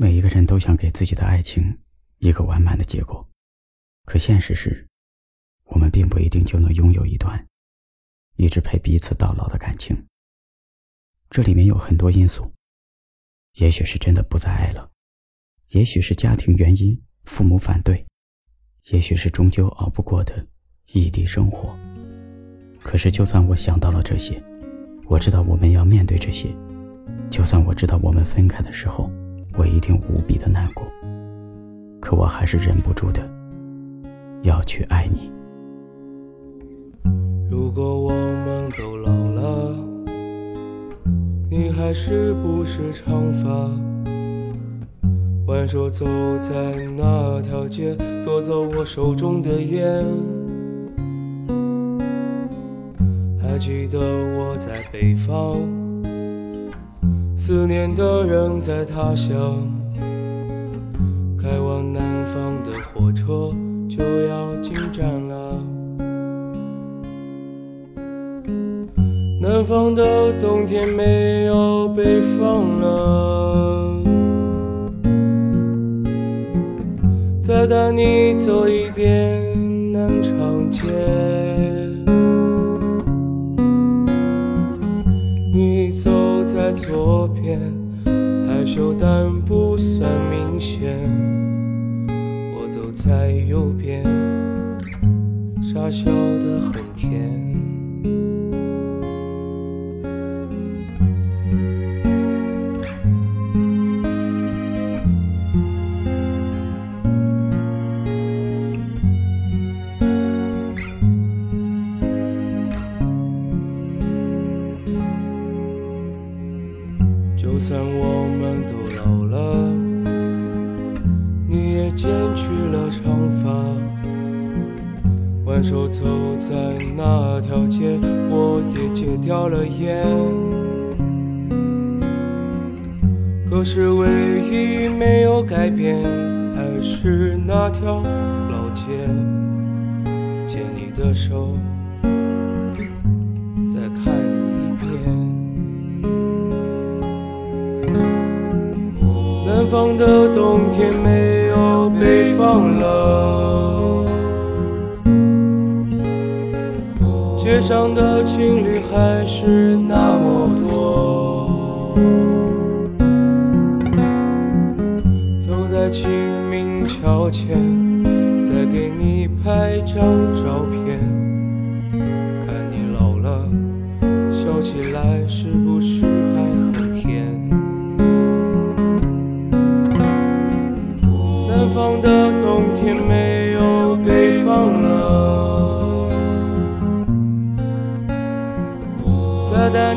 每一个人都想给自己的爱情一个完满的结果，可现实是，我们并不一定就能拥有一段一直陪彼此到老的感情。这里面有很多因素，也许是真的不再爱了，也许是家庭原因、父母反对，也许是终究熬不过的异地生活。可是，就算我想到了这些，我知道我们要面对这些，就算我知道我们分开的时候。我一定无比的难过，可我还是忍不住的要去爱你。如果我们都老了，你还是不是长发？挽手走在那条街，夺走我手中的烟。还记得我在北方。思念的人在他乡，开往南方的火车就要进站了。南方的冬天没有北方冷，再带你走一遍南长街。左边，害羞但不算明显。我走在右边，傻笑得很甜。就算我们都老了，你也剪去了长发，挽手走在那条街，我也戒掉了烟。可是唯一没有改变，还是那条老街，牵你的手。方的冬天没有北方冷，街上的情侣还是那么多。走在清明桥前，再给你拍张照片，看你老了，笑起来是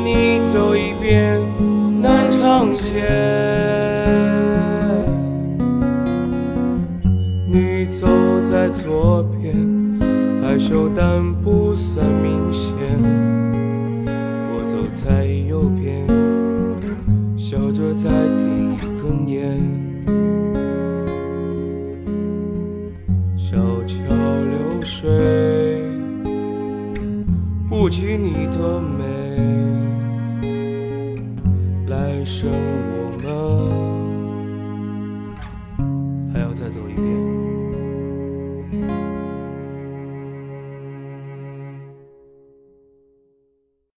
你走一遍南昌街。你走在左边，害羞但不算明显。我走在右边，笑着在点一根烟。小桥流水，不及你的美。一生。